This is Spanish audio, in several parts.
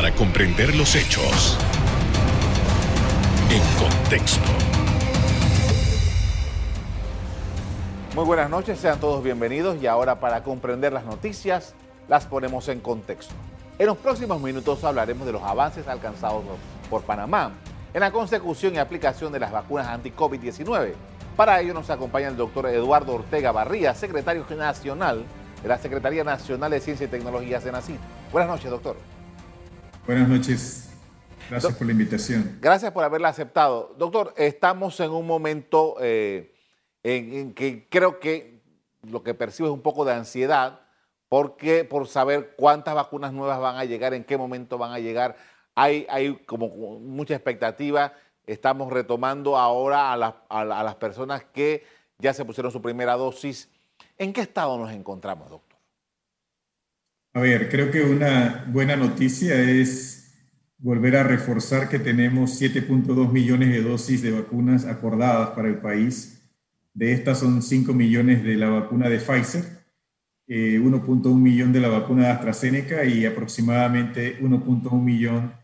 para comprender los hechos en contexto. Muy buenas noches, sean todos bienvenidos y ahora para comprender las noticias las ponemos en contexto. En los próximos minutos hablaremos de los avances alcanzados por Panamá en la consecución y aplicación de las vacunas anti-COVID-19. Para ello nos acompaña el doctor Eduardo Ortega Barría, secretario nacional de la Secretaría Nacional de Ciencia y Tecnologías de NACID. Buenas noches, doctor. Buenas noches. Gracias por la invitación. Gracias por haberla aceptado. Doctor, estamos en un momento eh, en, que creo que lo que percibo es un poco de ansiedad porque por saber cuántas vacunas nuevas van a llegar, en qué momento van a llegar. Hay, hay como mucha expectativa. Estamos retomando ahora a, a las personas que ya se pusieron su primera dosis. ¿En qué estado nos encontramos, doctor? A ver, creo que una buena noticia es volver a reforzar que tenemos 7.2 millones de dosis de vacunas acordadas para el país de estas son 5 millones de la vacuna de Pfizer, 1.1 eh, millón de la vacuna de AstraZeneca y aproximadamente 1.1 millón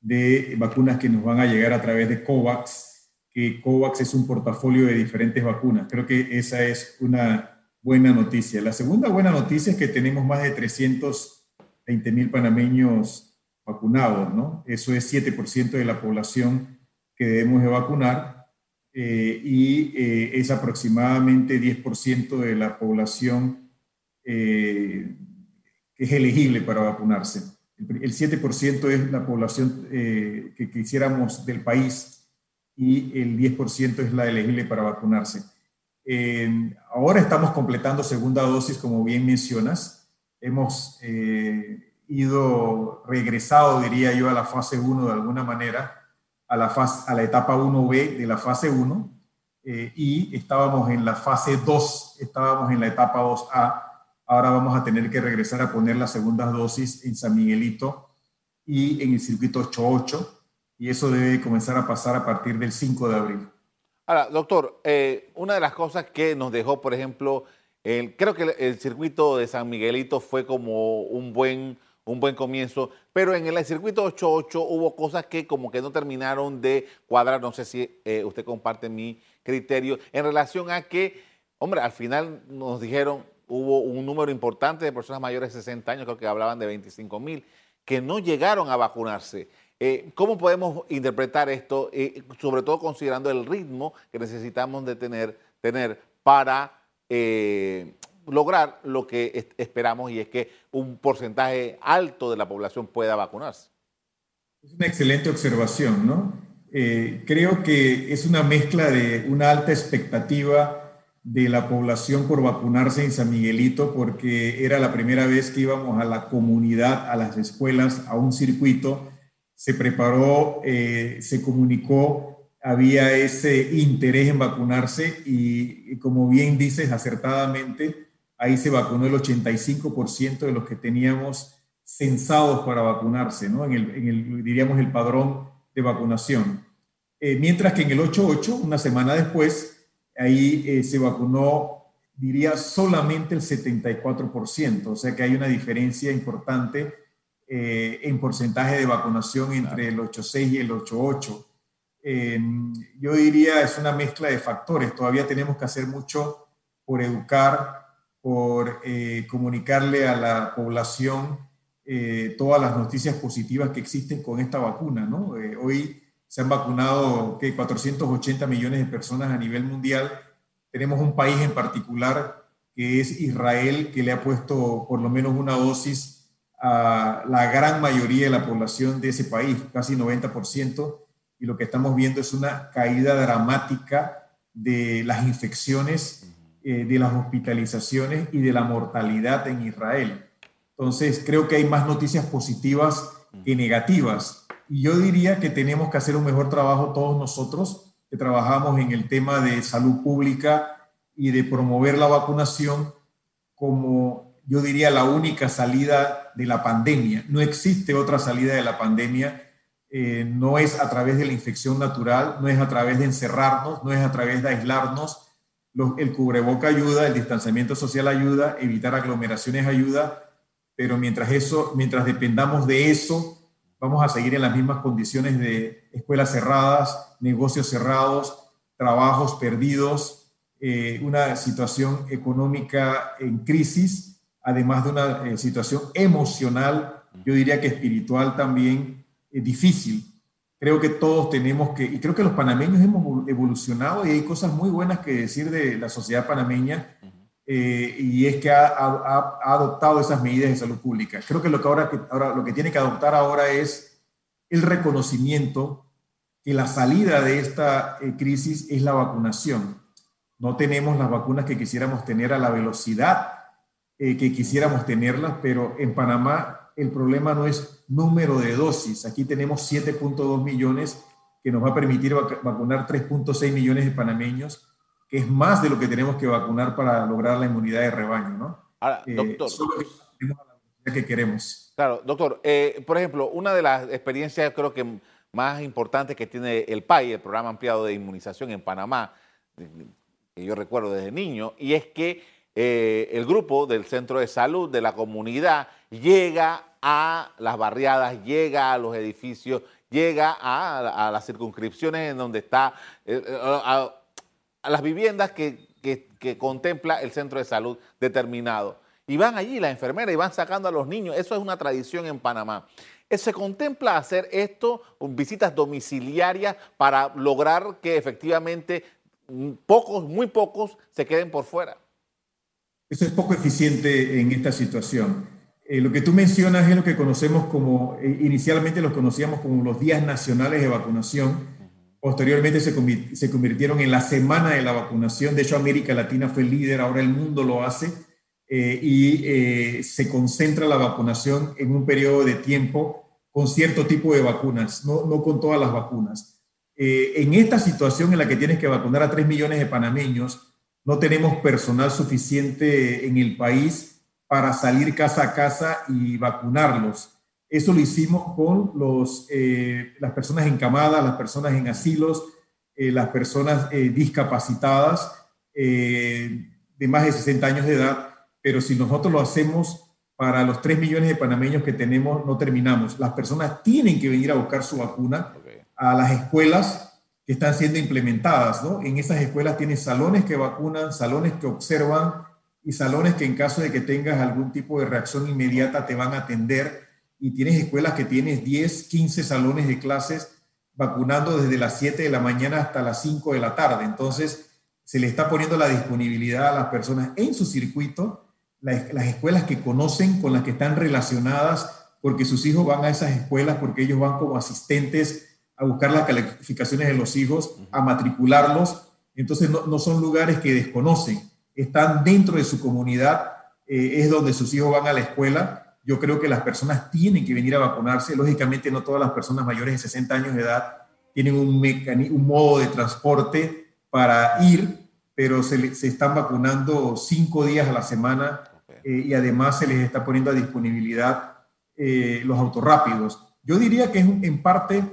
de vacunas que nos van a llegar a través de COVAX, que COVAX es un portafolio de diferentes vacunas. Creo que esa es una buena noticia. La segunda buena noticia es que tenemos más de 320 mil panameños vacunados, ¿no? Eso es 7% de la población que debemos de vacunar eh, y eh, es aproximadamente 10% de la población eh, que es elegible para vacunarse. El 7% es la población que quisiéramos del país y el 10% es la elegible para vacunarse. Ahora estamos completando segunda dosis, como bien mencionas. Hemos ido regresado, diría yo, a la fase 1 de alguna manera a la, fase, a la etapa 1B de la fase 1 eh, y estábamos en la fase 2, estábamos en la etapa 2A. Ahora vamos a tener que regresar a poner las segundas dosis en San Miguelito y en el circuito 88 y eso debe comenzar a pasar a partir del 5 de abril. Ahora, doctor, eh, una de las cosas que nos dejó, por ejemplo, el, creo que el circuito de San Miguelito fue como un buen un buen comienzo, pero en el circuito 8-8 hubo cosas que como que no terminaron de cuadrar, no sé si eh, usted comparte mi criterio, en relación a que, hombre, al final nos dijeron, hubo un número importante de personas mayores de 60 años, creo que hablaban de 25 mil, que no llegaron a vacunarse. Eh, ¿Cómo podemos interpretar esto, eh, sobre todo considerando el ritmo que necesitamos de tener, tener para lograr lo que esperamos y es que un porcentaje alto de la población pueda vacunarse. Es una excelente observación, ¿no? Eh, creo que es una mezcla de una alta expectativa de la población por vacunarse en San Miguelito, porque era la primera vez que íbamos a la comunidad, a las escuelas, a un circuito. Se preparó, eh, se comunicó, había ese interés en vacunarse y, como bien dices acertadamente, ahí se vacunó el 85% de los que teníamos censados para vacunarse, ¿no? En el, diríamos, el padrón de vacunación. Eh, mientras que en el 8.8, una semana después, ahí eh, se vacunó, diría, solamente el 74%, o sea que hay una diferencia importante eh, en porcentaje de vacunación entre el 8.6 y el 8.8. yo diría, es una mezcla de factores, todavía tenemos que hacer mucho por educar por eh, comunicarle a la población eh, todas las noticias positivas que existen con esta vacuna. ¿no? Eh, hoy se han vacunado ¿qué? 480 millones de personas a nivel mundial. Tenemos un país en particular que es Israel, que le ha puesto por lo menos una dosis a la gran mayoría de la población de ese país, casi 90%, y lo que estamos viendo es una caída dramática de las infecciones eh, de las hospitalizaciones y de la mortalidad en Israel. Entonces, creo que hay más noticias positivas que negativas. Y yo diría que tenemos que hacer un mejor trabajo todos nosotros que trabajamos en el tema de salud pública y de promover la vacunación como, yo diría, la única salida de la pandemia. No existe otra salida de la pandemia. Eh, no es a través de la infección natural, no es a través de encerrarnos, no es a través de aislarnos, el cubreboca ayuda, el distanciamiento social ayuda, evitar aglomeraciones ayuda, pero mientras eso, mientras dependamos de eso, vamos a seguir en las mismas condiciones de escuelas cerradas, negocios cerrados, trabajos perdidos, eh, una situación económica en crisis, además de una eh, situación emocional, yo diría que espiritual también eh, difícil. Creo que todos tenemos que, y creo que los panameños hemos evolucionado y hay cosas muy buenas que decir de la sociedad panameña eh, y es que ha, adoptado esas medidas de salud pública. Creo que lo que ahora, ahora lo que tiene que adoptar ahora es el reconocimiento que la salida de esta eh, crisis es la vacunación. No tenemos las vacunas que quisiéramos tener a la velocidad eh, que quisiéramos tenerlas, pero en Panamá el problema no es número de dosis. Aquí tenemos 7.2 millones que nos va a permitir vacunar 3.6 millones de panameños es más de lo que tenemos que vacunar para lograr la inmunidad de rebaño, ¿no? Ahora, eh, doctor. la que queremos. Claro, doctor. Eh, por ejemplo, una de las experiencias creo que más importantes que tiene el PAI, el Programa Ampliado de Inmunización en Panamá, que yo recuerdo desde niño, y es que eh, el grupo del centro de salud de la comunidad llega a las barriadas, llega a los edificios, llega a, las circunscripciones en donde está, a las viviendas que, contempla el centro de salud determinado. Y van allí las enfermeras y van sacando a los niños. Eso es una tradición en Panamá. Eh, ¿Se contempla hacer esto, visitas domiciliarias, para lograr que efectivamente pocos, muy pocos, se queden por fuera? Eso es poco eficiente en esta situación. Eh, lo que tú mencionas es lo que conocemos como, eh, inicialmente los conocíamos como los días nacionales de vacunación, Posteriormente se, convirtieron en la semana de la vacunación. De hecho, América Latina fue líder, ahora el mundo lo hace. Eh, y se concentra la vacunación en un periodo de tiempo con cierto tipo de vacunas, no, no con todas las vacunas. En esta situación en la que tienes que vacunar a 3 millones de panameños, no tenemos personal suficiente en el país para salir casa a casa y vacunarlos. Eso lo hicimos con los, eh, las personas encamadas, las personas en asilos, eh, las personas eh, discapacitadas de más de 60 años de edad, pero si nosotros lo hacemos para los 3 millones de panameños que tenemos, no terminamos. Las personas tienen que venir a buscar su vacuna a las escuelas están siendo implementadas, ¿no? En esas escuelas tienen salones que vacunan, salones que observan y salones que en caso de que tengas algún tipo de reacción inmediata te van a atender y tienes escuelas que tienes 10, 15 salones de clases vacunando desde las 7 de la mañana hasta las 5 de la tarde. Entonces, se le está poniendo la disponibilidad a las personas en su circuito, las, escuelas que conocen, con las que están relacionadas, porque sus hijos van a esas escuelas, porque ellos van como asistentes a buscar las calificaciones de los hijos, a matricularlos. Entonces, no, son lugares que desconocen, están dentro de su comunidad, eh, es donde sus hijos van a la escuela yo creo que las personas tienen que venir a vacunarse. Lógicamente, no todas las personas mayores de 60 años de edad tienen un, un modo de transporte para ir, pero se, se están vacunando cinco días a la semana eh, y además se les está poniendo a disponibilidad eh, los autorrápidos. Yo diría que es en parte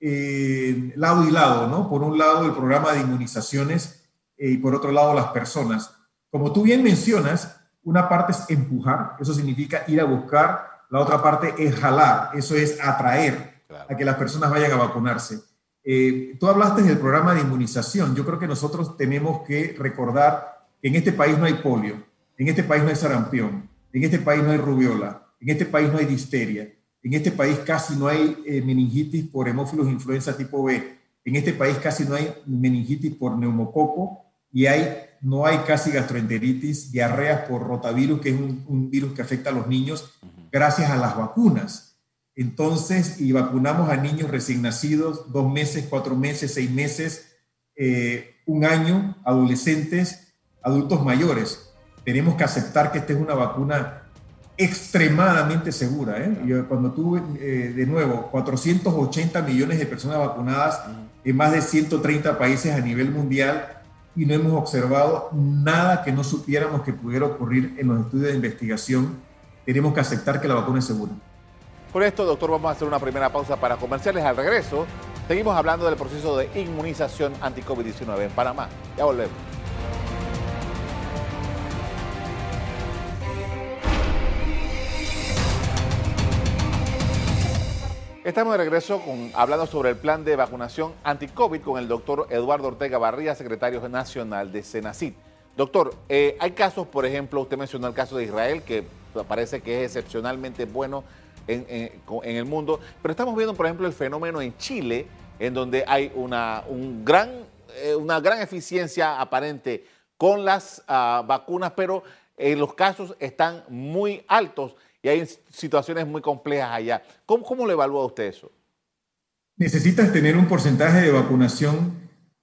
eh, lado y lado, ¿no? Por un lado el programa de inmunizaciones y por otro lado las personas. Como tú bien mencionas, una parte es empujar, eso significa ir a buscar, la otra parte es jalar, eso es atraer a que las personas vayan a vacunarse. Eh, tú hablaste del programa de inmunización, yo creo que nosotros tenemos que recordar que en este país no hay polio, en este país no hay sarampión, en este país no hay rubiola, en este país no hay disteria, en este país casi no hay eh, meningitis por hemófilos influenza tipo B, en este país casi no hay meningitis por neumococo y hay no hay casi gastroenteritis, diarreas por rotavirus, que es un, virus que afecta a los niños, gracias a las vacunas. Entonces, y vacunamos a niños recién nacidos, dos meses, cuatro meses, seis meses, eh, un año, adolescentes, adultos mayores. Tenemos que aceptar que esta es una vacuna extremadamente segura. ¿eh? cuando tuve, eh, de nuevo, 480 millones de personas vacunadas en más de 130 países a nivel mundial, y no hemos observado nada que no supiéramos que pudiera ocurrir en los estudios de investigación. Tenemos que aceptar que la vacuna es segura. Por esto, doctor, vamos a hacer una primera pausa para comerciales. Al regreso, seguimos hablando del proceso de inmunización anti-COVID-19 en Panamá. Ya volvemos. Estamos de regreso hablando sobre el plan de vacunación anti-COVID con el doctor Eduardo Ortega Barría, secretario nacional de Senacid. Doctor, eh, hay casos, por ejemplo, usted mencionó el caso de Israel, que parece que es excepcionalmente bueno en, el mundo, pero estamos viendo, por ejemplo, el fenómeno en Chile, en donde hay una, un gran, eh, una gran eficiencia aparente con las ah, vacunas, pero eh, los casos están muy altos y hay situaciones muy complejas allá. ¿Cómo, cómo evalúa usted eso? Necesitas tener un porcentaje de vacunación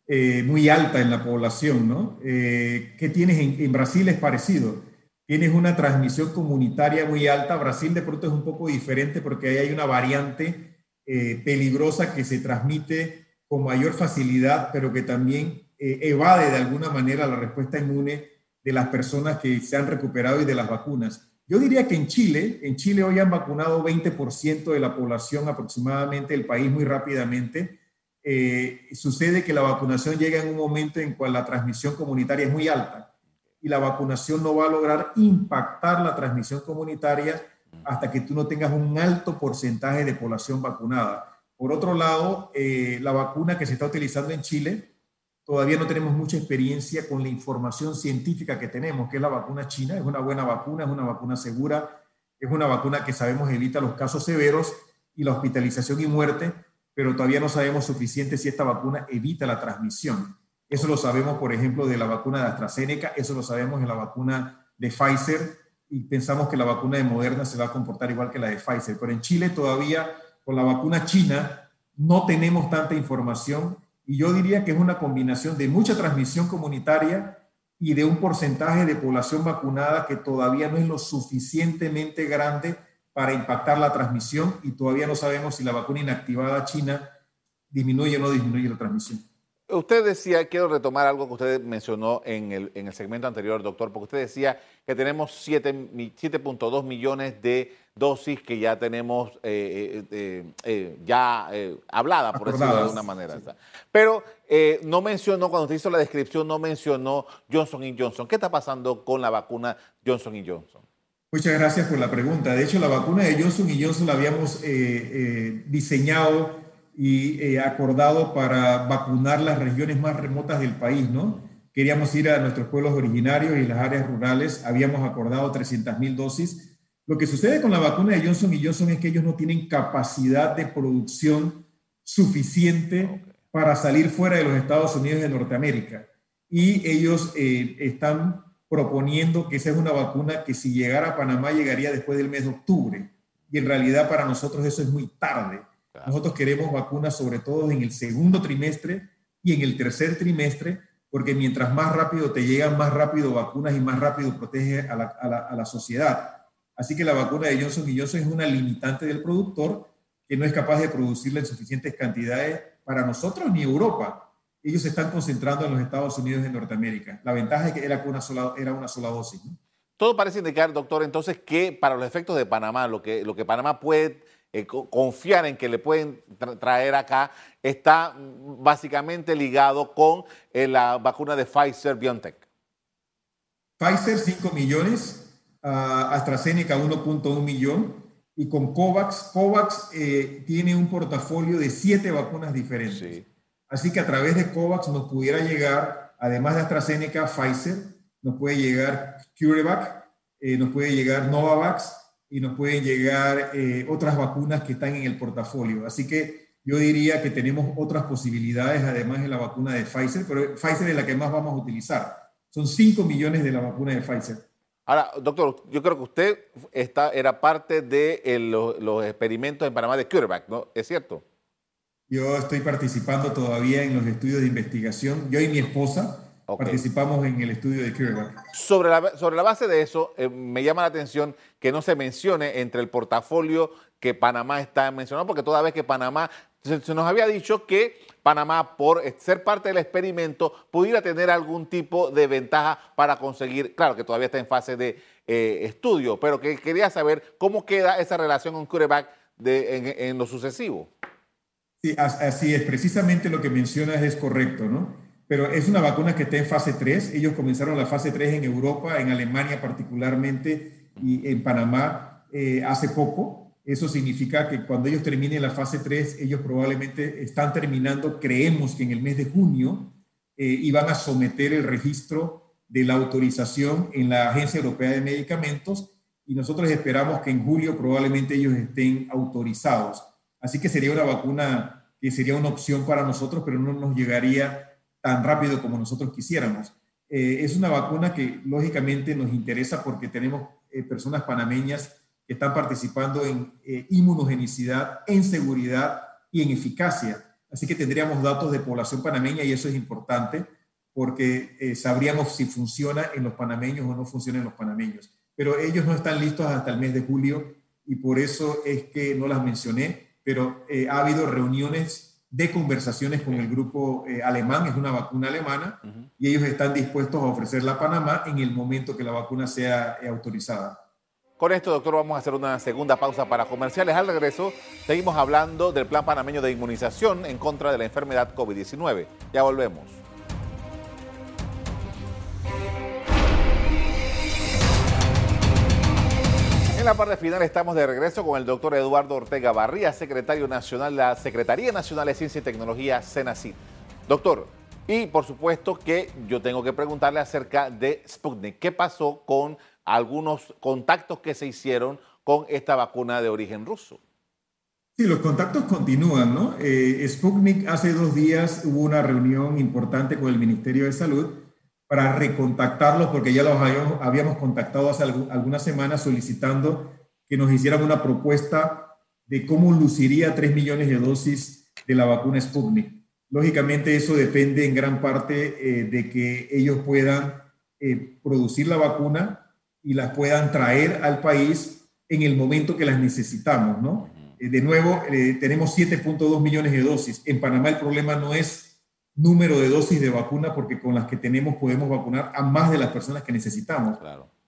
eh, muy alta en la población, ¿no? Eh, ¿Qué tienes en, Brasil? Es parecido. Tienes una transmisión comunitaria muy alta. Brasil de pronto es un poco diferente porque ahí hay una variante eh, peligrosa que se transmite con mayor facilidad, pero que también evade de alguna manera la respuesta inmune de las personas que se han recuperado y de las vacunas. Yo diría que en Chile, en Chile hoy han vacunado 20% de la población aproximadamente del país muy rápidamente. Eh, sucede que la vacunación llega en un momento en cual la transmisión comunitaria es muy alta y la vacunación no va a lograr impactar la transmisión comunitaria hasta que tú no tengas un alto porcentaje de población vacunada. Por otro lado, eh, la vacuna que se está utilizando en Chile Todavía no tenemos mucha experiencia con la información científica que tenemos, que es la vacuna china. Es una buena vacuna, es una vacuna segura, es una vacuna que sabemos evita los casos severos y la hospitalización y muerte, pero todavía no sabemos suficiente si esta vacuna evita la transmisión. Eso lo sabemos, por ejemplo, de la vacuna de AstraZeneca, eso lo sabemos en la vacuna de Pfizer y pensamos que la vacuna de Moderna se va a comportar igual que la de Pfizer. Pero en Chile todavía con la vacuna china no tenemos tanta información y yo diría que es una combinación de mucha transmisión comunitaria y de un porcentaje de población vacunada que todavía no es lo suficientemente grande para impactar la transmisión y todavía no sabemos si la vacuna inactivada china disminuye o no disminuye la transmisión. Usted decía, quiero retomar algo que usted mencionó en el, en el segmento anterior, doctor, porque usted decía que tenemos 7.2 millones de dosis que ya tenemos eh, eh, eh, ya hablada, por decirlo de alguna manera. Pero no mencionó, cuando usted hizo la descripción, no mencionó Johnson Johnson. ¿Qué está pasando con la vacuna Johnson Johnson? Muchas gracias por la pregunta. De hecho, la vacuna de Johnson Johnson la habíamos diseñado y eh, acordado para vacunar las regiones más remotas del país, ¿no? Queríamos ir a nuestros pueblos originarios y las áreas rurales, habíamos acordado 300 mil dosis. Lo que sucede con la vacuna de Johnson y Johnson es que ellos no tienen capacidad de producción suficiente para salir fuera de los Estados Unidos de Norteamérica. Y ellos eh, están proponiendo que esa es una vacuna que si llegara a Panamá llegaría después del mes de octubre. Y en realidad para nosotros eso es muy tarde. Nosotros queremos vacunas sobre todo en el segundo trimestre y en el tercer trimestre, porque mientras más rápido te llegan, más rápido vacunas y más rápido protege a la, sociedad. Así que la vacuna de Johnson Johnson es una limitante del productor que no es capaz de producirla en suficientes cantidades para nosotros ni Europa. Ellos se están concentrando en los Estados Unidos de Norteamérica. La ventaja es que era una sola, era una sola dosis. Todo parece indicar, doctor, entonces que para los efectos de Panamá, lo que, lo que Panamá puede eh, confiar en que le pueden traer acá está básicamente ligado con eh, la vacuna de Pfizer BioNTech. Pfizer 5 millones, AstraZeneca 1.1 millón y con COVAX, COVAX eh, tiene un portafolio de siete vacunas diferentes. Así que a través de COVAX nos pudiera llegar, además de AstraZeneca, Pfizer, nos puede llegar CureVac, nos puede llegar Novavax, y nos pueden llegar eh, otras vacunas que están en el portafolio. Así que yo diría que tenemos otras posibilidades, además de la vacuna de Pfizer, pero Pfizer es la que más vamos a utilizar. Son 5 millones de la vacuna de Pfizer. Ahora, doctor, yo creo que usted está, era parte de los, experimentos en Panamá de CureVac, ¿no? ¿Es cierto? Yo estoy participando todavía en los estudios de investigación, yo y mi esposa, Participamos en el estudio de CureVac. Sobre la, sobre la base de eso, eh, me llama la atención que no se mencione entre el portafolio que Panamá está mencionando, porque toda vez que Panamá, se, nos había dicho que Panamá, por ser parte del experimento, pudiera tener algún tipo de ventaja para conseguir, claro que todavía está en fase de eh, estudio, pero que quería saber cómo queda esa relación con CureVac de, en, en lo sucesivo. Sí, así es, precisamente lo que mencionas es correcto, ¿no? Pero es una vacuna que está en fase 3. Ellos comenzaron la fase 3 en Europa, en Alemania particularmente y en Panamá eh, hace poco. Eso significa que cuando ellos terminen la fase 3, ellos probablemente están terminando, creemos que en el mes de junio, eh, y van a someter el registro de la autorización en la Agencia Europea de Medicamentos y nosotros esperamos que en julio probablemente ellos estén autorizados. Así que sería una vacuna que sería una opción para nosotros, pero no nos llegaría tan rápido como nosotros quisiéramos. Eh, es una vacuna que lógicamente nos interesa porque tenemos eh, personas panameñas que están participando en eh, inmunogenicidad, en seguridad y en eficacia. Así que tendríamos datos de población panameña y eso es importante porque eh, sabríamos si funciona en los panameños o no funciona en los panameños. Pero ellos no están listos hasta el mes de julio y por eso es que no las mencioné, pero eh, ha habido reuniones de conversaciones con el grupo alemán, es una vacuna alemana, y ellos están dispuestos a ofrecerla a Panamá en el momento que la vacuna sea autorizada. Con esto, doctor, vamos a hacer una segunda pausa para comerciales. Al regreso, seguimos hablando del Plan Panameño de Inmunización en contra de la enfermedad COVID-19. Ya volvemos. La parte final estamos de regreso con el doctor Eduardo Ortega Barría, secretario nacional de la Secretaría Nacional de Ciencia y Tecnología, CENACID. Doctor, y por supuesto que yo tengo que preguntarle acerca de Sputnik. ¿Qué pasó con algunos contactos que se hicieron con esta vacuna de origen ruso. Sí, los contactos continúan, ¿no? Eh, Sputnik hace dos días hubo una reunión importante con el Ministerio de Salud para recontactarlos porque ya los habíamos, contactado hace algunas semanas solicitando que nos hicieran una propuesta de cómo luciría 3 millones de dosis de la vacuna Sputnik. Lógicamente eso depende en gran parte eh, de que ellos puedan eh, producir la vacuna y las puedan traer al país en el momento que las necesitamos, ¿no? Eh, de nuevo, tenemos 7.2 millones de dosis. En Panamá el problema no es número de dosis de vacuna, porque con las que tenemos podemos vacunar a más de las personas que necesitamos.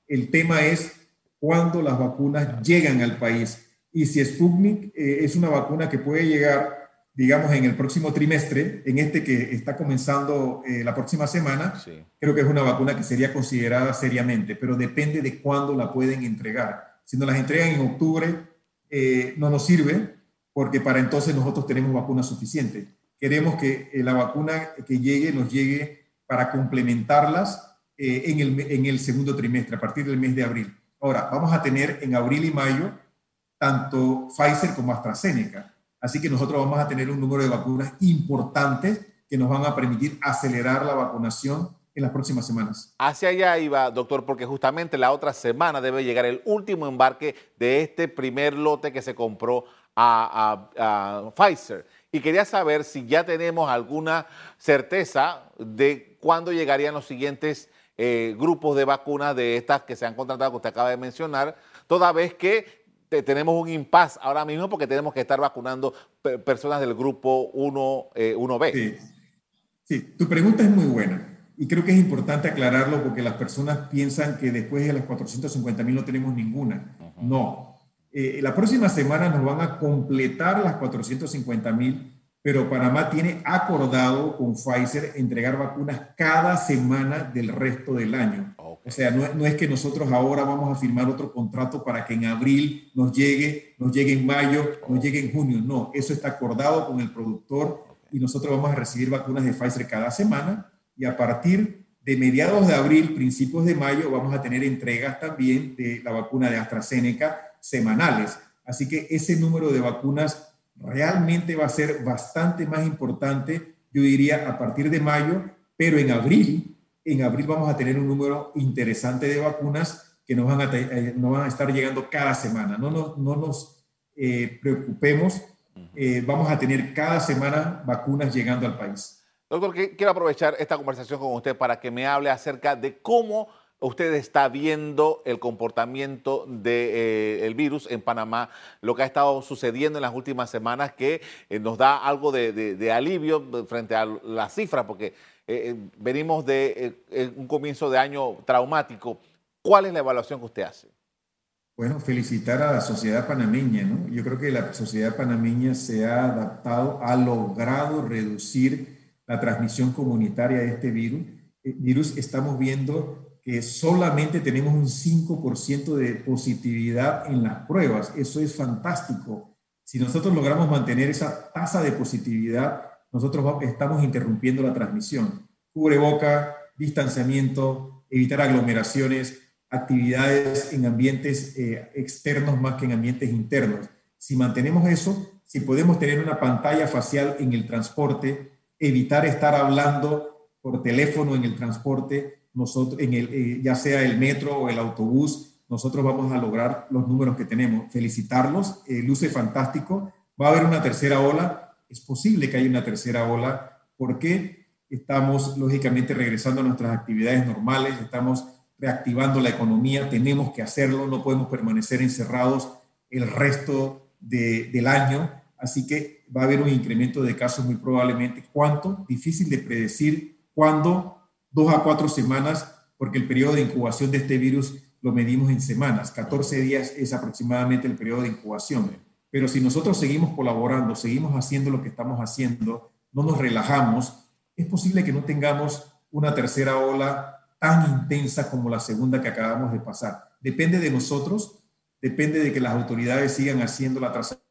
El tema es cuándo las vacunas llegan al país. Y si Sputnik eh, es una vacuna que puede llegar digamos, en el próximo trimestre, en este que está comenzando eh, la próxima semana, creo que es una vacuna que sería considerada seriamente, pero depende de cuándo la pueden entregar. Si nos las entregan en octubre, eh, no nos sirve, porque para entonces nosotros tenemos vacuna suficiente. Queremos que eh, la vacuna que llegue nos llegue para complementarlas en el, en el segundo trimestre, a partir del mes de abril. Ahora, vamos a tener en abril y mayo tanto Pfizer como AstraZeneca Así que nosotros vamos a tener un número de vacunas importantes que nos van a permitir acelerar la vacunación en las próximas semanas. Hacia allá iba, doctor, porque justamente la otra semana debe llegar el último embarque de este primer lote que se compró a, Pfizer. Y quería saber si ya tenemos alguna certeza de cuándo llegarían los siguientes eh, grupos de vacunas de estas que se han contratado, que usted acaba de mencionar, toda vez que tenemos un impas ahora mismo porque tenemos que estar vacunando personas del grupo 1, eh, Sí. tu pregunta es muy buena y creo que es importante aclararlo porque las personas piensan que después de las 450 mil no tenemos ninguna. No. Eh, la próxima semana nos van a completar las 450 mil, pero Panamá tiene acordado con Pfizer entregar vacunas cada semana del resto del año. O sea, no, es que nosotros ahora vamos a firmar otro contrato para que en abril nos llegue, nos llegue en mayo, nos llegue en junio. No, eso está acordado con el productor y nosotros vamos a recibir vacunas de Pfizer cada semana y a partir de mediados de abril, principios de mayo, vamos a tener entregas también de la vacuna de AstraZeneca semanales. Así que ese número de vacunas realmente va a ser bastante más importante, yo diría, a partir de mayo, pero en abril en abril vamos a tener un número interesante de vacunas que nos van a, eh, van a estar llegando cada semana. No nos, no nos eh, preocupemos, eh, vamos a tener cada semana vacunas llegando al país. Doctor, quiero aprovechar esta conversación con usted para que me hable acerca de cómo usted está viendo el comportamiento del virus en Panamá, lo que ha estado sucediendo en las últimas semanas, que nos da algo de, de alivio frente a las cifras, porque eh, eh, venimos de eh, un comienzo de año traumático. ¿Cuál es la evaluación que usted hace? Bueno, felicitar a la sociedad panameña, ¿no? Yo creo que la sociedad panameña se ha adaptado, ha logrado reducir la transmisión comunitaria de este virus. virus estamos viendo que solamente tenemos un 5% de positividad en las pruebas. Eso es fantástico. Si nosotros logramos mantener esa tasa de positividad, nosotros estamos interrumpiendo la transmisión. Cubreboca, distanciamiento, evitar aglomeraciones, actividades en ambientes eh, externos más que en ambientes internos. Si mantenemos eso, si podemos tener una pantalla facial en el transporte, evitar estar hablando por teléfono en el transporte, nosotros, en el, eh, ya sea el metro o el autobús, nosotros vamos a lograr los números que tenemos. Felicitarlos, eh, luce fantástico. Va a haber una tercera ola, es posible que haya una tercera ola, porque estamos lógicamente regresando a nuestras actividades normales, estamos reactivando la economía, tenemos que hacerlo, no podemos permanecer encerrados el resto del año, así que va a haber un incremento de casos muy probablemente. ¿Cuánto? Difícil de predecir. ¿Cuándo? Dos a cuatro semanas, porque el periodo de incubación de este virus lo medimos en semanas. 14 días es aproximadamente el periodo de incubación. Pero si nosotros seguimos colaborando, seguimos haciendo lo que estamos haciendo, no nos relajamos, es posible que no tengamos una tercera ola tan intensa como la segunda que acabamos de pasar. Depende de nosotros, depende de que las autoridades sigan haciendo la trazabilidad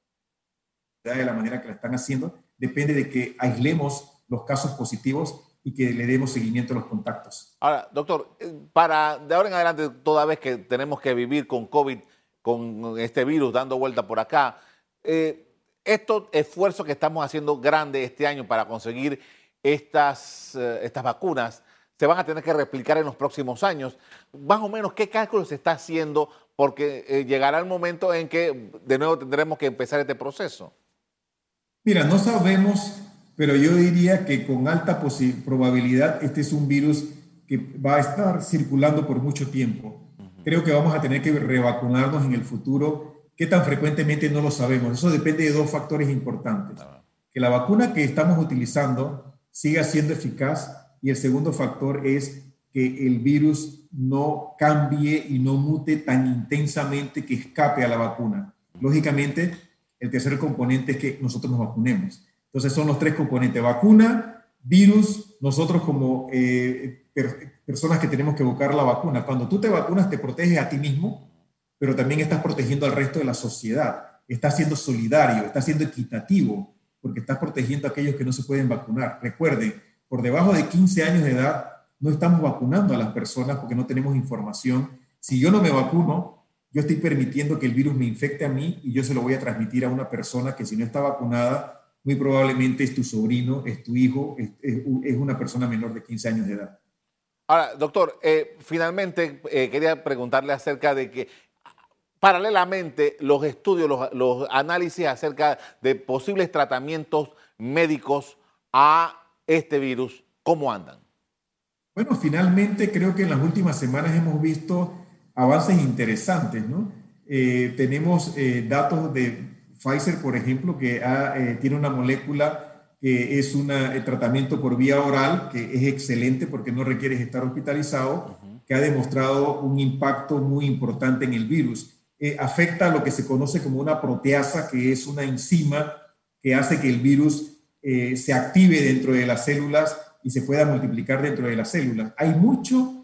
de la manera que la están haciendo, depende de que aislemos los casos positivos y que le demos seguimiento a los contactos. Ahora, doctor, eh, para de ahora en adelante, toda vez que tenemos que vivir con COVID, con este virus dando vuelta por acá, eh, estos esfuerzos que estamos haciendo grandes este año para conseguir estas, eh, estas vacunas se van a tener que replicar en los próximos años. Más o menos, ¿qué cálculos se está haciendo? Porque llegará el momento en que de nuevo tendremos que empezar este proceso. Mira, no sabemos pero yo diría que con alta probabilidad este es un virus que va a estar circulando por mucho tiempo. Creo que vamos a tener que revacunarnos en el futuro. ¿Qué tan frecuentemente? No lo sabemos. Eso depende de dos factores importantes. Que la vacuna que estamos utilizando siga siendo eficaz y el segundo factor es que el virus no cambie y no mute tan intensamente que escape a la vacuna. Lógicamente, el tercer componente es que nosotros nos vacunemos. Entonces son los tres componentes, vacuna, virus, nosotros como eh, personas que tenemos que buscar la vacuna. Cuando tú te vacunas te proteges a ti mismo, pero también estás protegiendo al resto de la sociedad. Estás siendo solidario, estás siendo equitativo, porque estás protegiendo a aquellos que no se pueden vacunar. Recuerden, por debajo de 15 años de edad no estamos vacunando a las personas porque no tenemos información. Si yo no me vacuno, yo estoy permitiendo que el virus me infecte a mí y yo se lo voy a transmitir a una persona que si no está vacunada muy probablemente es tu sobrino, es tu hijo, es, una persona menor de 15 años de edad. Ahora, doctor, eh, finalmente eh, quería preguntarle acerca de que paralelamente los estudios, los, análisis acerca de posibles tratamientos médicos a este virus, ¿cómo andan? Bueno, finalmente creo que en las últimas semanas hemos visto avances interesantes, ¿no? Eh, tenemos datos de Pfizer, por ejemplo, que eh, tiene una molécula que es un eh, tratamiento por vía oral, que es excelente porque no requiere estar hospitalizado, que ha demostrado un impacto muy importante en el virus. Eh, afecta a lo que se conoce como una proteasa, que es una enzima que hace que el virus se active dentro de las células y se pueda multiplicar dentro de las células. Hay mucho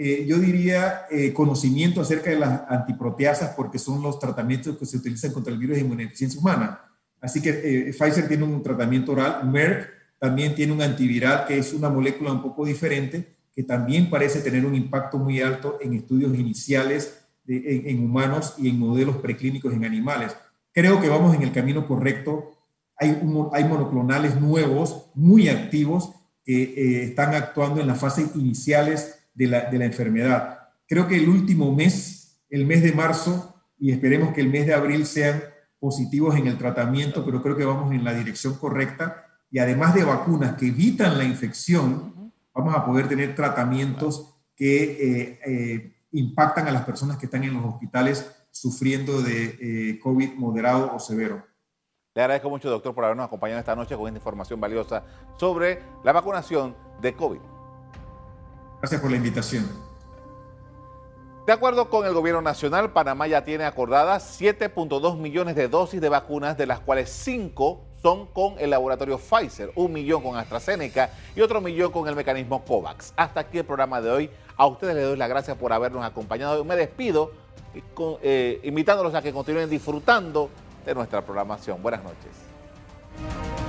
eh, yo diría, eh, conocimiento acerca de las antiproteasas porque son los tratamientos que se utilizan contra el virus de inmunodeficiencia humana. Así que eh, Pfizer tiene un tratamiento oral, Merck también tiene un antiviral que es una molécula un poco diferente que también parece tener un impacto muy alto en estudios iniciales en, humanos y en modelos preclínicos en animales. Creo que vamos en el camino correcto. Hay, hay monoclonales nuevos, muy activos, que están actuando en las fases iniciales de la, enfermedad. Creo que el último mes, el mes de marzo, y esperemos que el mes de abril sean positivos en el tratamiento, pero creo que vamos en la dirección correcta. Y además de vacunas que evitan la infección, vamos a poder tener tratamientos que eh, eh, impactan a las personas que están en los hospitales sufriendo de eh, COVID moderado o severo. Le agradezco mucho, doctor, por habernos acompañado esta noche con esta información valiosa sobre la vacunación de COVID. Gracias por la invitación. De acuerdo con el gobierno nacional, Panamá ya tiene acordadas 7.2 millones de dosis de vacunas, de las cuales 5 son con el laboratorio Pfizer, un millón con AstraZeneca y otro millón con el mecanismo COVAX. Hasta aquí el programa de hoy. A ustedes les doy las gracias por habernos acompañado. Me despido eh, invitándolos a que continúen disfrutando de nuestra programación. Buenas noches.